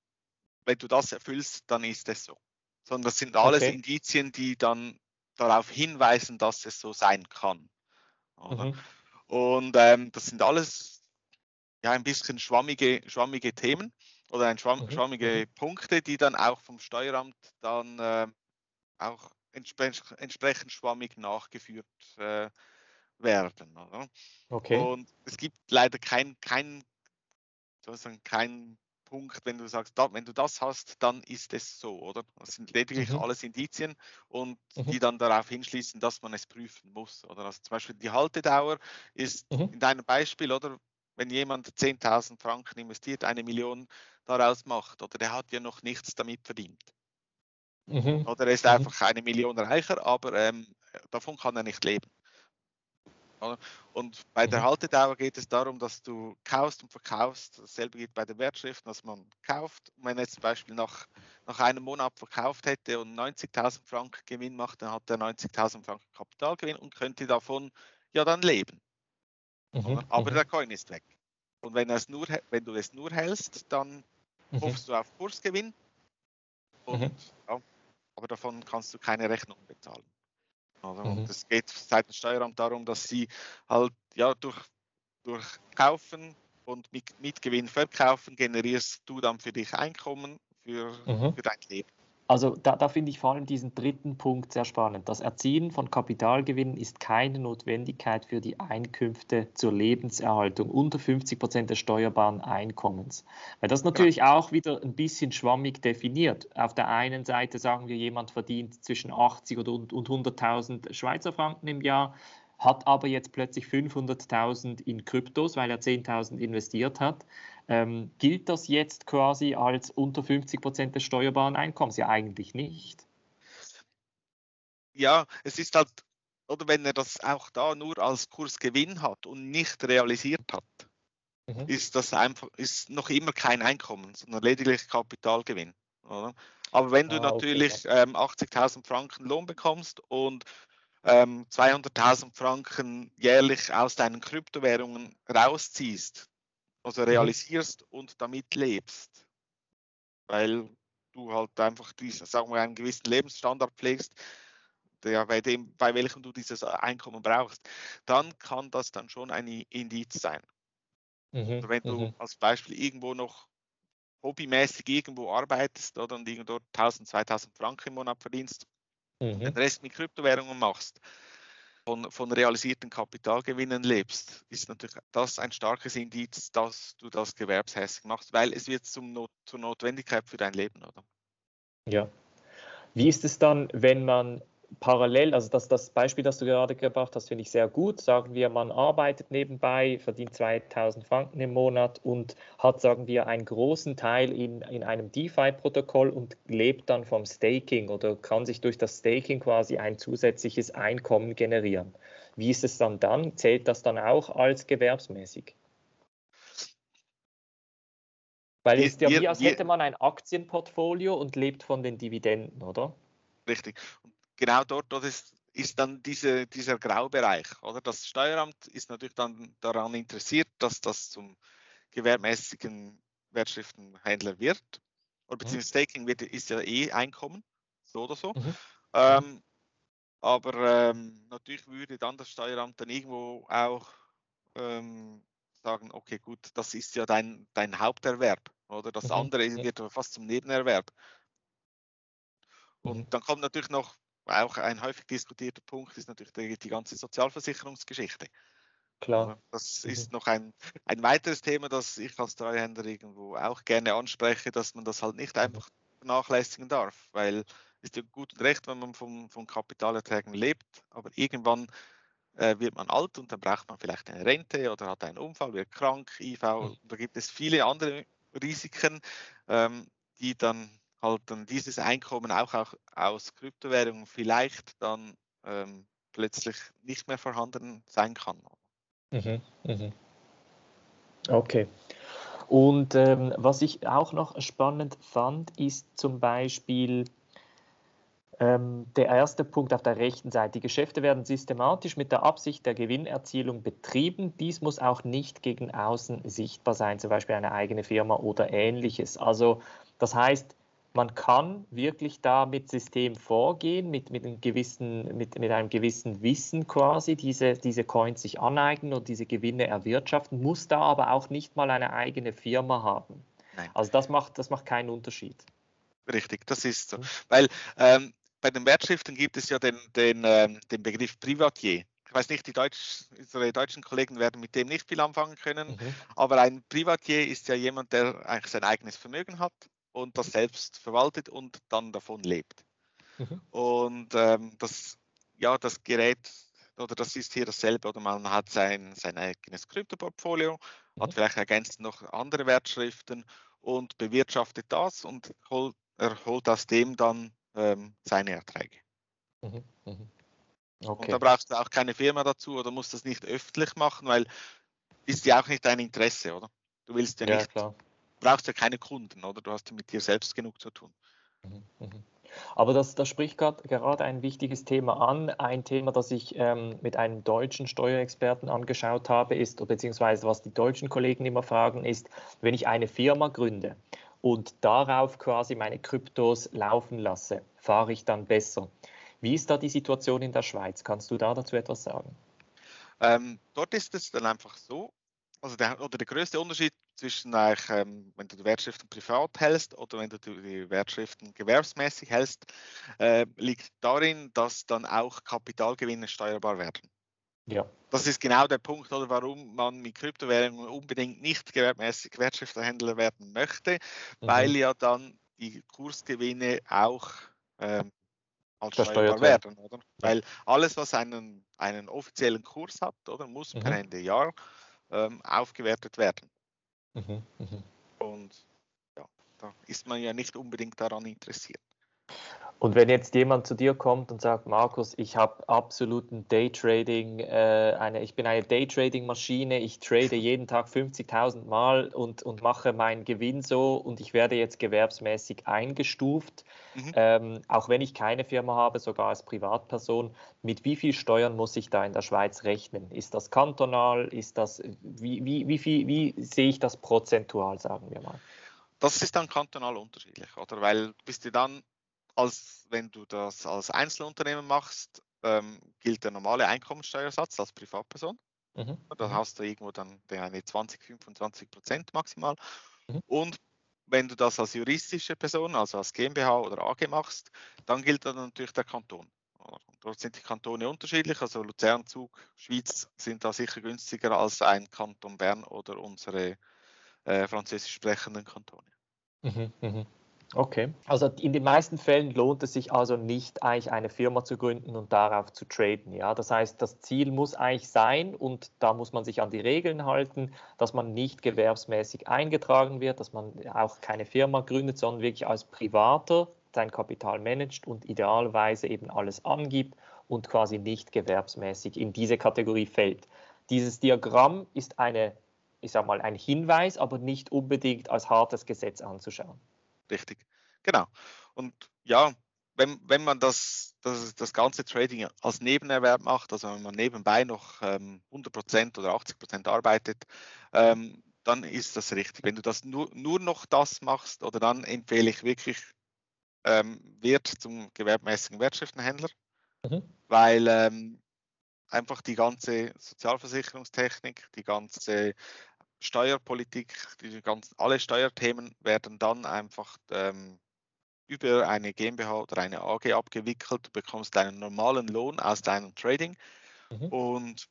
wenn du das erfüllst, dann ist es so. Sondern das sind alles okay. Indizien, die dann darauf hinweisen, dass es so sein kann. Mhm. Und ähm, das sind alles ja ein bisschen schwammige, schwammige Themen oder ein schwamm, mhm. schwammige mhm. Punkte, die dann auch vom Steueramt dann äh, auch entspre entsprechend schwammig nachgeführt äh, werden. Oder? Okay. Und es gibt leider kein, kein, sozusagen kein Punkt, wenn du sagst, da, wenn du das hast, dann ist es so, oder? Das sind lediglich mhm. alles Indizien und mhm. die dann darauf hinschließen, dass man es prüfen muss. Oder also zum Beispiel die Haltedauer ist mhm. in deinem Beispiel, oder wenn jemand 10.000 Franken investiert, eine Million daraus macht, oder der hat ja noch nichts damit verdient. Mhm. Oder er ist mhm. einfach eine Million reicher, aber ähm, davon kann er nicht leben. Und bei der mhm. Haltedauer geht es darum, dass du kaufst und verkaufst. Dasselbe geht bei den Wertschriften, dass man kauft. Und wenn er zum Beispiel nach, nach einem Monat verkauft hätte und 90.000 Franken Gewinn macht, dann hat er 90.000 Franken Kapitalgewinn und könnte davon ja dann leben. Mhm. Aber mhm. der Coin ist weg. Und wenn, es nur, wenn du es nur hältst, dann mhm. hoffst du auf Kursgewinn. Und, mhm. ja, aber davon kannst du keine Rechnung bezahlen. Also, mhm. Und es geht seitens Steueramt darum, dass sie halt ja durch, durch Kaufen und mit, mit Gewinn verkaufen generierst du dann für dich Einkommen für, mhm. für dein Leben. Also da, da finde ich vor allem diesen dritten Punkt sehr spannend. Das Erzielen von Kapitalgewinnen ist keine Notwendigkeit für die Einkünfte zur Lebenserhaltung unter 50 Prozent des steuerbaren Einkommens. Weil das natürlich ja. auch wieder ein bisschen schwammig definiert. Auf der einen Seite sagen wir, jemand verdient zwischen 80 und, und 100.000 Schweizer Franken im Jahr hat aber jetzt plötzlich 500.000 in Kryptos, weil er 10.000 investiert hat. Ähm, gilt das jetzt quasi als unter 50 Prozent des steuerbaren Einkommens? Ja, eigentlich nicht. Ja, es ist halt, oder wenn er das auch da nur als Kursgewinn hat und nicht realisiert hat, mhm. ist das einfach, ist noch immer kein Einkommen, sondern lediglich Kapitalgewinn. Oder? Aber wenn du ah, natürlich okay. ähm, 80.000 Franken Lohn bekommst und ähm, 200.000 Franken jährlich aus deinen Kryptowährungen rausziehst, also mhm. realisierst und damit lebst, weil du halt einfach diese, sagen wir, einen gewissen Lebensstandard pflegst, der, bei, dem, bei welchem du dieses Einkommen brauchst, dann kann das dann schon ein Indiz sein. Mhm. Also wenn du mhm. als Beispiel irgendwo noch hobbymäßig irgendwo arbeitest oder und irgendwo 1000, 2000 Franken im Monat verdienst, mhm. den Rest mit Kryptowährungen machst, von, von realisierten Kapitalgewinnen lebst, ist natürlich das ein starkes Indiz, dass du das gewerbshässig machst, weil es wird zum Not, zur Notwendigkeit für dein Leben, oder? Ja. Wie ist es dann, wenn man parallel, also das, das Beispiel, das du gerade gebracht hast, finde ich sehr gut. Sagen wir, man arbeitet nebenbei, verdient 2000 Franken im Monat und hat, sagen wir, einen großen Teil in, in einem DeFi-Protokoll und lebt dann vom Staking oder kann sich durch das Staking quasi ein zusätzliches Einkommen generieren. Wie ist es dann dann? Zählt das dann auch als gewerbsmäßig? Weil es ist ja wie, als hätte man ein Aktienportfolio und lebt von den Dividenden, oder? Richtig. Und genau dort, ist, ist dann diese, dieser Graubereich. Oder? Das Steueramt ist natürlich dann daran interessiert, dass das zum gewerbmäßigen Wertschriftenhändler wird. Oder mhm. beziehungsweise Staking wird, ist ja eh Einkommen, so oder so. Mhm. Ähm, aber ähm, natürlich würde dann das Steueramt dann irgendwo auch ähm, sagen, okay, gut, das ist ja dein, dein Haupterwerb. Oder das mhm. andere wird fast zum Nebenerwerb. Und mhm. dann kommt natürlich noch auch ein häufig diskutierter Punkt ist natürlich die, die ganze Sozialversicherungsgeschichte. Klar. Das mhm. ist noch ein, ein weiteres Thema, das ich als Treuhänder irgendwo auch gerne anspreche, dass man das halt nicht einfach vernachlässigen darf, weil es ist ja gut und recht, wenn man von, von Kapitalerträgen lebt, aber irgendwann äh, wird man alt und dann braucht man vielleicht eine Rente oder hat einen Unfall, wird krank, IV, mhm. da gibt es viele andere Risiken, ähm, die dann halt dann dieses Einkommen auch, auch aus Kryptowährungen vielleicht dann ähm, plötzlich nicht mehr vorhanden sein kann. Mhm, mh. Okay. Und ähm, was ich auch noch spannend fand, ist zum Beispiel ähm, der erste Punkt auf der rechten Seite. Die Geschäfte werden systematisch mit der Absicht der Gewinnerzielung betrieben. Dies muss auch nicht gegen außen sichtbar sein, zum Beispiel eine eigene Firma oder ähnliches. Also das heißt, man kann wirklich da mit System vorgehen, mit, mit, einem, gewissen, mit, mit einem gewissen Wissen quasi diese, diese Coins sich aneignen und diese Gewinne erwirtschaften, muss da aber auch nicht mal eine eigene Firma haben. Nein. Also das macht, das macht keinen Unterschied. Richtig, das ist so. Mhm. Weil ähm, bei den Wertschriften gibt es ja den, den, ähm, den Begriff Privatier. Ich weiß nicht, die Deutsch, unsere deutschen Kollegen werden mit dem nicht viel anfangen können, mhm. aber ein Privatier ist ja jemand, der eigentlich sein eigenes Vermögen hat und das selbst verwaltet und dann davon lebt. Mhm. Und ähm, das, ja, das Gerät oder das ist hier dasselbe oder man hat sein, sein eigenes Kryptoportfolio, mhm. hat vielleicht ergänzt noch andere Wertschriften und bewirtschaftet das und holt, erholt aus dem dann ähm, seine Erträge. Mhm. Mhm. Okay. Und da brauchst du auch keine Firma dazu oder musst das nicht öffentlich machen, weil ist ja auch nicht dein Interesse, oder? Du willst ja, ja nicht klar brauchst ja keine Kunden, oder? Du hast ja mit dir selbst genug zu tun. Mhm, mhm. Aber das, das spricht gerade ein wichtiges Thema an. Ein Thema, das ich ähm, mit einem deutschen Steuerexperten angeschaut habe, ist, beziehungsweise was die deutschen Kollegen immer fragen, ist, wenn ich eine Firma gründe und darauf quasi meine Kryptos laufen lasse, fahre ich dann besser. Wie ist da die Situation in der Schweiz? Kannst du da dazu etwas sagen? Ähm, dort ist es dann einfach so, also der, oder der größte Unterschied zwischen eigentlich, ähm, wenn du die Wertschriften privat hältst oder wenn du die Wertschriften gewerbsmäßig hältst, äh, liegt darin, dass dann auch Kapitalgewinne steuerbar werden. Ja. Das ist genau der Punkt, oder warum man mit Kryptowährungen unbedingt nicht gewerbmäßig Wertschriftenhändler werden möchte, mhm. weil ja dann die Kursgewinne auch ähm, als steuerbar werden, oder? Weil alles, was einen, einen offiziellen Kurs hat, oder, muss mhm. per Ende Jahr ähm, aufgewertet werden. Mhm, mh. Und ja, da ist man ja nicht unbedingt daran interessiert. Und wenn jetzt jemand zu dir kommt und sagt, Markus, ich habe absoluten Daytrading, äh, eine, ich bin eine Daytrading-Maschine, ich trade jeden Tag 50.000 Mal und, und mache meinen Gewinn so und ich werde jetzt gewerbsmäßig eingestuft, mhm. ähm, auch wenn ich keine Firma habe, sogar als Privatperson, mit wie viel Steuern muss ich da in der Schweiz rechnen? Ist das kantonal? Ist das, wie, wie, wie, viel, wie sehe ich das prozentual, sagen wir mal? Das ist dann kantonal unterschiedlich, oder? Weil bist du dann als wenn du das als Einzelunternehmen machst, ähm, gilt der normale Einkommensteuersatz als Privatperson. Mhm. Da mhm. hast du irgendwo dann eine 20, 25 Prozent maximal. Mhm. Und wenn du das als juristische Person, also als GmbH oder AG machst, dann gilt dann natürlich der Kanton. Dort sind die Kantone unterschiedlich, also Luzern, Zug, Schweiz sind da sicher günstiger als ein Kanton Bern oder unsere äh, französisch sprechenden Kantone. Mhm, mh. Okay. Also in den meisten Fällen lohnt es sich also nicht, eigentlich eine Firma zu gründen und darauf zu traden. Ja? Das heißt, das Ziel muss eigentlich sein, und da muss man sich an die Regeln halten, dass man nicht gewerbsmäßig eingetragen wird, dass man auch keine Firma gründet, sondern wirklich als Privater sein Kapital managt und idealerweise eben alles angibt und quasi nicht gewerbsmäßig in diese Kategorie fällt. Dieses Diagramm ist eine, ich sag mal, ein Hinweis, aber nicht unbedingt als hartes Gesetz anzuschauen richtig. Genau. Und ja, wenn, wenn man das, das, das ganze Trading als Nebenerwerb macht, also wenn man nebenbei noch ähm, 100% oder 80% arbeitet, ähm, dann ist das richtig. Wenn du das nur, nur noch das machst, oder dann empfehle ich wirklich ähm, Wert zum gewerbmäßigen Wertschriftenhändler, mhm. weil ähm, einfach die ganze Sozialversicherungstechnik, die ganze Steuerpolitik, die ganzen, alle Steuerthemen werden dann einfach ähm, über eine GmbH oder eine AG abgewickelt. Du bekommst einen normalen Lohn aus deinem Trading mhm. und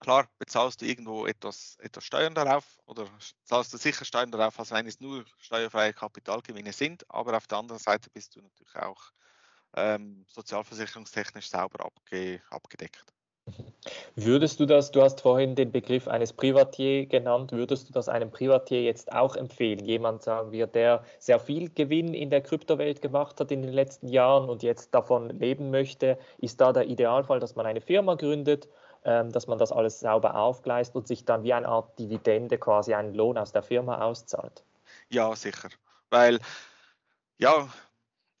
klar bezahlst du irgendwo etwas, etwas Steuern darauf oder zahlst du sicher Steuern darauf, als wenn es nur steuerfreie Kapitalgewinne sind, aber auf der anderen Seite bist du natürlich auch ähm, sozialversicherungstechnisch sauber abge, abgedeckt. Würdest du das, du hast vorhin den Begriff eines Privatier genannt, würdest du das einem Privatier jetzt auch empfehlen? Jemand, sagen wir, der sehr viel Gewinn in der Kryptowelt gemacht hat in den letzten Jahren und jetzt davon leben möchte, ist da der Idealfall, dass man eine Firma gründet, ähm, dass man das alles sauber aufgleist und sich dann wie eine Art Dividende quasi einen Lohn aus der Firma auszahlt? Ja, sicher. Weil, ja,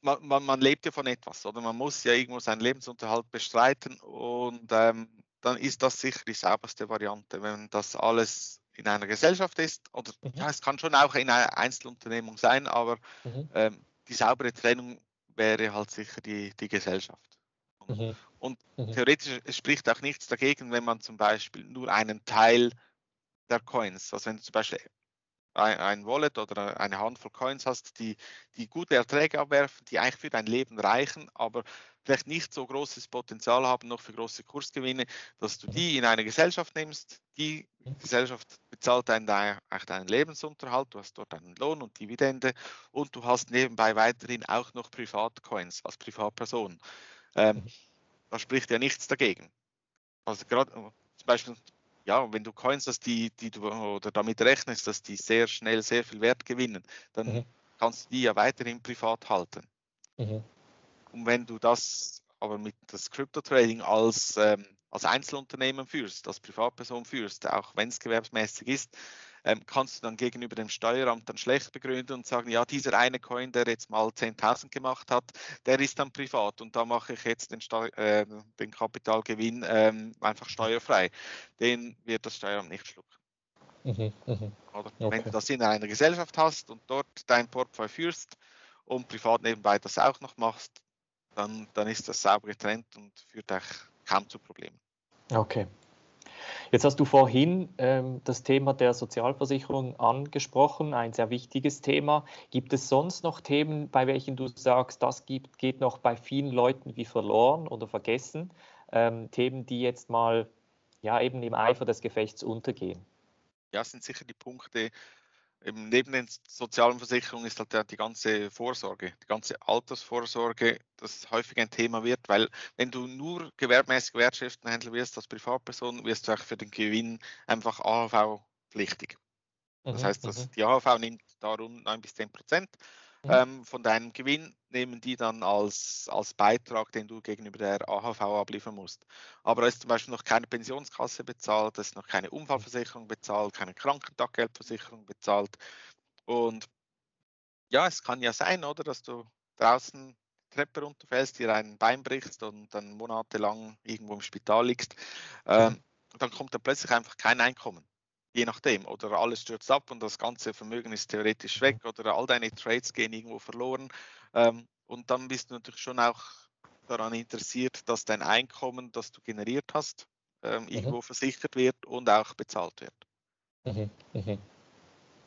man, man, man, lebt ja von etwas, oder man muss ja irgendwo seinen Lebensunterhalt bestreiten und ähm, dann ist das sicher die sauberste Variante, wenn das alles in einer Gesellschaft ist. Oder mhm. ja, es kann schon auch in einer Einzelunternehmung sein, aber mhm. ähm, die saubere Trennung wäre halt sicher die, die Gesellschaft. Und, mhm. und mhm. theoretisch es spricht auch nichts dagegen, wenn man zum Beispiel nur einen Teil der Coins, also wenn du zum Beispiel ein, Wallet oder eine Handvoll Coins hast, die, die gute Erträge abwerfen, die eigentlich für dein Leben reichen, aber vielleicht nicht so großes Potenzial haben noch für große Kursgewinne, dass du die in eine Gesellschaft nimmst. Die Gesellschaft bezahlt deinen, deinen Lebensunterhalt, du hast dort einen Lohn und Dividende und du hast nebenbei weiterhin auch noch Privatcoins als Privatperson. Ähm, da spricht ja nichts dagegen. Also gerade zum Beispiel ja, wenn du Coins hast, die, die du oder damit rechnest, dass die sehr schnell sehr viel Wert gewinnen, dann mhm. kannst du die ja weiterhin privat halten. Mhm. Und wenn du das aber mit das Crypto-Trading als, ähm, als Einzelunternehmen führst, als Privatperson führst, auch wenn es gewerbsmäßig ist, ähm, kannst du dann gegenüber dem Steueramt dann schlecht begründen und sagen, ja, dieser eine Coin, der jetzt mal 10.000 gemacht hat, der ist dann privat und da mache ich jetzt den, Steu äh, den Kapitalgewinn ähm, einfach steuerfrei. Den wird das Steueramt nicht schlucken. Mhm, mh. Oder okay. wenn du das in einer Gesellschaft hast und dort dein Portfolio führst und privat nebenbei das auch noch machst, dann, dann ist das sauber getrennt und führt auch kaum zu Problemen. Okay, Jetzt hast du vorhin ähm, das Thema der Sozialversicherung angesprochen, ein sehr wichtiges Thema. Gibt es sonst noch Themen, bei welchen du sagst, das gibt, geht noch bei vielen Leuten wie verloren oder vergessen? Ähm, Themen, die jetzt mal ja, eben im Eifer des Gefechts untergehen? Ja, sind sicher die Punkte, eben neben den sozialen Versicherungen ist halt ja die ganze Vorsorge, die ganze Altersvorsorge, das häufig ein Thema wird, weil wenn du nur gewerbmäßig Wertschriftenhändler wirst als Privatperson, wirst du auch für den Gewinn einfach AHV pflichtig. Das heißt, dass die AHV nimmt darum 9 bis 10 Prozent Mhm. Ähm, von deinem Gewinn nehmen die dann als, als Beitrag, den du gegenüber der AHV abliefern musst. Aber da ist zum Beispiel noch keine Pensionskasse bezahlt, es ist noch keine Unfallversicherung bezahlt, keine Krankentaggeldversicherung bezahlt. Und ja, es kann ja sein, oder, dass du draußen die Treppe runterfällst, dir ein Bein brichst und dann monatelang irgendwo im Spital liegst. Ähm, mhm. dann kommt da plötzlich einfach kein Einkommen je nachdem. Oder alles stürzt ab und das ganze Vermögen ist theoretisch weg oder all deine Trades gehen irgendwo verloren. Ähm, und dann bist du natürlich schon auch daran interessiert, dass dein Einkommen, das du generiert hast, ähm, mhm. irgendwo versichert wird und auch bezahlt wird. Mhm. Mhm.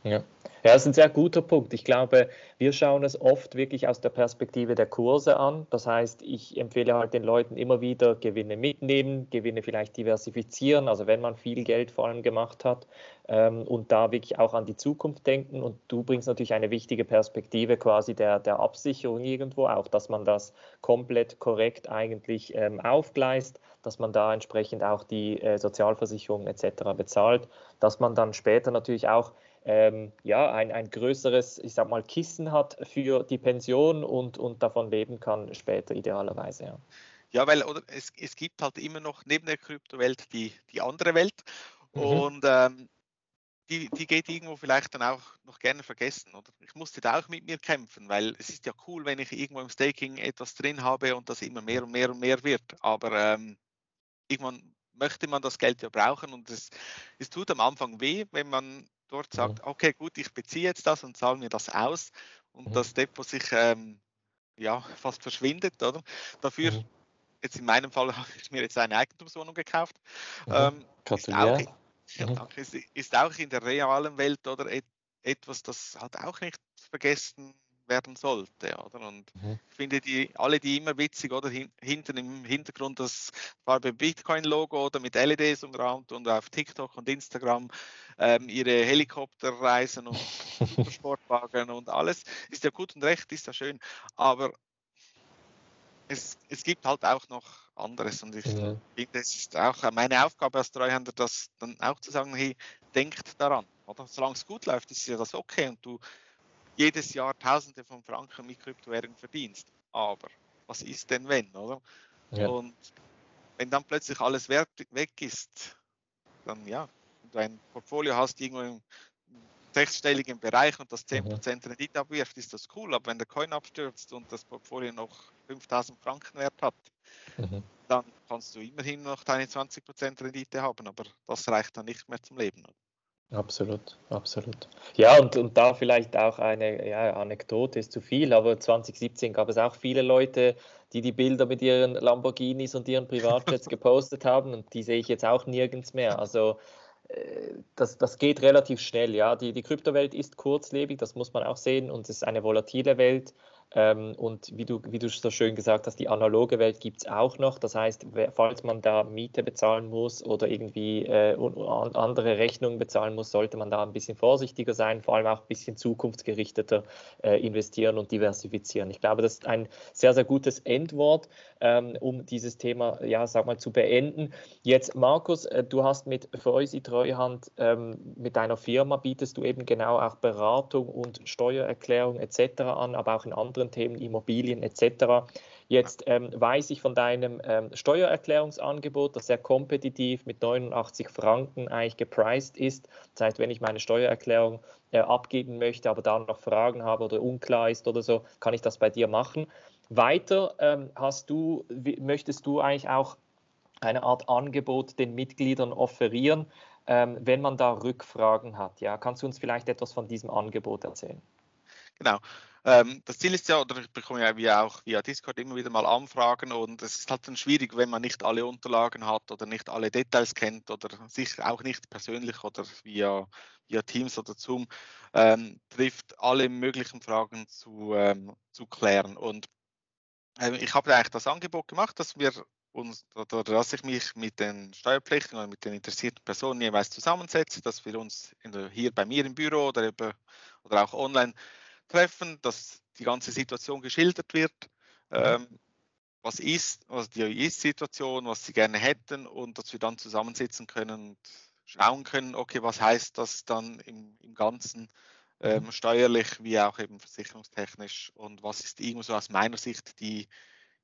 Ja. Das ist ein sehr guter Punkt. Ich glaube, wir schauen es oft wirklich aus der Perspektive der Kurse an. Das heißt, ich empfehle halt den Leuten immer wieder Gewinne mitnehmen, Gewinne vielleicht diversifizieren, also wenn man viel Geld vor allem gemacht hat ähm, und da wirklich auch an die Zukunft denken. Und du bringst natürlich eine wichtige Perspektive quasi der, der Absicherung irgendwo auch, dass man das komplett korrekt eigentlich ähm, aufgleist, dass man da entsprechend auch die äh, Sozialversicherung etc. bezahlt, dass man dann später natürlich auch ähm, ja, ein, ein größeres, ich sag mal, Kissen hat für die Pension und, und davon leben kann später idealerweise. Ja, ja weil oder, es, es gibt halt immer noch neben der Kryptowelt die, die andere Welt mhm. und ähm, die, die geht irgendwo vielleicht dann auch noch gerne vergessen. Oder? Ich musste da auch mit mir kämpfen, weil es ist ja cool, wenn ich irgendwo im Staking etwas drin habe und das immer mehr und mehr und mehr wird. Aber ähm, irgendwann möchte man das Geld ja brauchen und es, es tut am Anfang weh, wenn man dort sagt, okay, gut, ich beziehe jetzt das und zahle mir das aus und mhm. das Depot sich ähm, ja, [laughs] fast verschwindet, oder? Dafür, mhm. jetzt in meinem Fall [laughs] habe ich mir jetzt eine Eigentumswohnung gekauft. Mhm. Ähm, ist, auch, ja, mhm. ist, ist, auch in der realen Welt oder et, etwas, das halt auch nicht vergessen werden sollte. Oder? Und mhm. ich finde die alle die immer witzig oder hin, hinten im Hintergrund das Farbe Bitcoin-Logo oder mit LEDs umrahmt und auf TikTok und Instagram ähm, ihre Helikopterreisen und [laughs] Sportwagen und alles. Ist ja gut und recht, ist ja schön. Aber es, es gibt halt auch noch anderes und ich ja. finde, es ist auch meine Aufgabe als Treuhänder, das dann auch zu sagen, hey, denkt daran. Oder? Solange es gut läuft, ist ja das okay und du jedes Jahr Tausende von Franken mit Kryptowährungen verdienst. Aber was ist denn wenn, oder? Ja. Und wenn dann plötzlich alles Wert weg ist, dann ja, wenn du ein Portfolio hast irgendwo im sechsstelligen Bereich und das 10% mhm. Rendite abwirft, ist das cool. Aber wenn der Coin abstürzt und das Portfolio noch 5000 Franken Wert hat, mhm. dann kannst du immerhin noch deine 20% Rendite haben, aber das reicht dann nicht mehr zum Leben. Oder? Absolut, absolut. Ja, und, und da vielleicht auch eine ja, Anekdote ist zu viel, aber 2017 gab es auch viele Leute, die die Bilder mit ihren Lamborghinis und ihren Privatjets [laughs] gepostet haben und die sehe ich jetzt auch nirgends mehr. Also äh, das, das geht relativ schnell, ja. Die, die Kryptowelt ist kurzlebig, das muss man auch sehen und es ist eine volatile Welt. Ähm, und wie du, wie du so schön gesagt hast, die analoge Welt gibt es auch noch. Das heißt, falls man da Miete bezahlen muss oder irgendwie äh, andere Rechnungen bezahlen muss, sollte man da ein bisschen vorsichtiger sein, vor allem auch ein bisschen zukunftsgerichteter äh, investieren und diversifizieren. Ich glaube, das ist ein sehr, sehr gutes Endwort, ähm, um dieses Thema, ja, sag mal, zu beenden. Jetzt, Markus, äh, du hast mit Feusi Treuhand, ähm, mit deiner Firma bietest du eben genau auch Beratung und Steuererklärung etc. an, aber auch in anderen anderen Themen, Immobilien etc. Jetzt ähm, weiß ich von deinem ähm, Steuererklärungsangebot, das sehr kompetitiv mit 89 Franken eigentlich gepriced ist. Das heißt, wenn ich meine Steuererklärung äh, abgeben möchte, aber da noch Fragen habe oder unklar ist oder so, kann ich das bei dir machen. Weiter ähm, hast du, wie, möchtest du eigentlich auch eine Art Angebot den Mitgliedern offerieren, ähm, wenn man da Rückfragen hat. Ja, kannst du uns vielleicht etwas von diesem Angebot erzählen? Genau. Ähm, das Ziel ist ja, oder ich bekomme ja wie auch via Discord immer wieder mal Anfragen und es ist halt dann schwierig, wenn man nicht alle Unterlagen hat oder nicht alle Details kennt oder sich auch nicht persönlich oder via, via Teams oder Zoom ähm, trifft, alle möglichen Fragen zu, ähm, zu klären. Und äh, ich habe eigentlich das Angebot gemacht, dass wir uns, oder dass ich mich mit den Steuerpflichtigen oder mit den interessierten Personen jeweils zusammensetze, dass wir uns der, hier bei mir im Büro oder, über, oder auch online treffen, dass die ganze Situation geschildert wird. Mhm. Ähm, was ist, was die Ist-Situation, was sie gerne hätten und dass wir dann zusammensitzen können und schauen können, okay, was heißt das dann im, im Ganzen ähm, mhm. steuerlich wie auch eben versicherungstechnisch und was ist irgendwo so aus meiner Sicht die,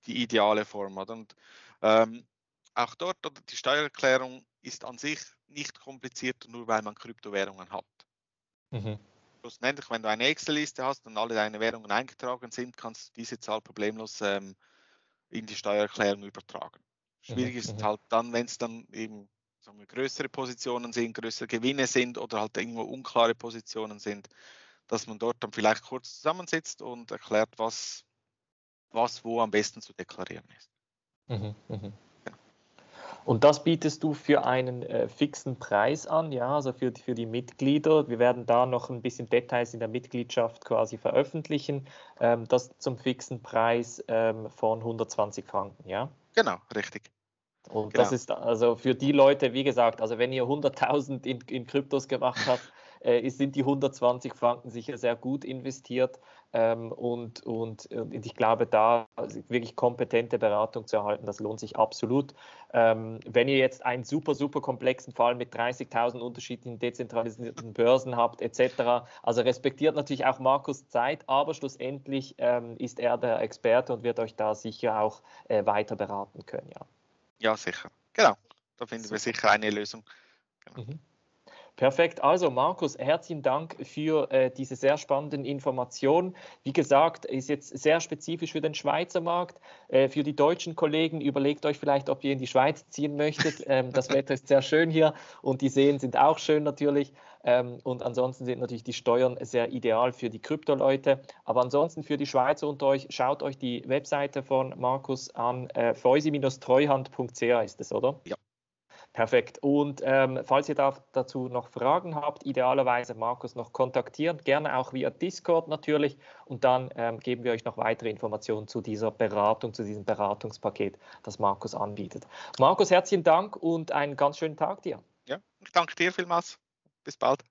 die ideale Form. Und ähm, auch dort, die Steuererklärung ist an sich nicht kompliziert, nur weil man Kryptowährungen hat. Mhm schlussendlich, wenn du eine Excel-Liste hast und alle deine Währungen eingetragen sind, kannst du diese Zahl problemlos ähm, in die Steuererklärung übertragen. Schwierig mhm, ist mhm. halt dann, wenn es dann eben sagen wir, größere Positionen sind, größere Gewinne sind oder halt irgendwo unklare Positionen sind, dass man dort dann vielleicht kurz zusammensitzt und erklärt, was, was wo am besten zu deklarieren ist. Mhm, mh. Und das bietest du für einen äh, fixen Preis an, ja, also für, für die Mitglieder. Wir werden da noch ein bisschen Details in der Mitgliedschaft quasi veröffentlichen. Ähm, das zum fixen Preis ähm, von 120 Franken, ja? Genau, richtig. Und genau. das ist also für die Leute, wie gesagt, also wenn ihr 100.000 in, in Kryptos gemacht habt, äh, sind die 120 Franken sicher sehr gut investiert. Ähm, und, und, und, ich glaube, da wirklich kompetente Beratung zu erhalten, das lohnt sich absolut. Ähm, wenn ihr jetzt einen super, super komplexen Fall mit 30.000 unterschiedlichen dezentralisierten Börsen habt, etc., also respektiert natürlich auch Markus Zeit, aber schlussendlich ähm, ist er der Experte und wird euch da sicher auch äh, weiter beraten können. Ja, ja sicher. Genau. Da finden super. wir sicher eine Lösung. Genau. Mhm. Perfekt. Also Markus, herzlichen Dank für äh, diese sehr spannenden Informationen. Wie gesagt, ist jetzt sehr spezifisch für den Schweizer Markt. Äh, für die deutschen Kollegen überlegt euch vielleicht, ob ihr in die Schweiz ziehen möchtet. [laughs] Ähm, das Wetter ist sehr schön hier und die Seen sind auch schön natürlich. Ähm, und ansonsten sind natürlich die Steuern sehr ideal für die Krypto-Leute. Aber ansonsten für die Schweizer unter euch, schaut euch die Webseite von Markus an. Äh, feusi-treuhand.ch ist es, oder? Ja. Perfekt. Und ähm, falls ihr da, dazu noch Fragen habt, idealerweise Markus noch kontaktieren, gerne auch via Discord natürlich. Und dann ähm, geben wir euch noch weitere Informationen zu dieser Beratung, zu diesem Beratungspaket, das Markus anbietet. Markus, herzlichen Dank und einen ganz schönen Tag dir. Ja, ich danke dir vielmals. Bis bald.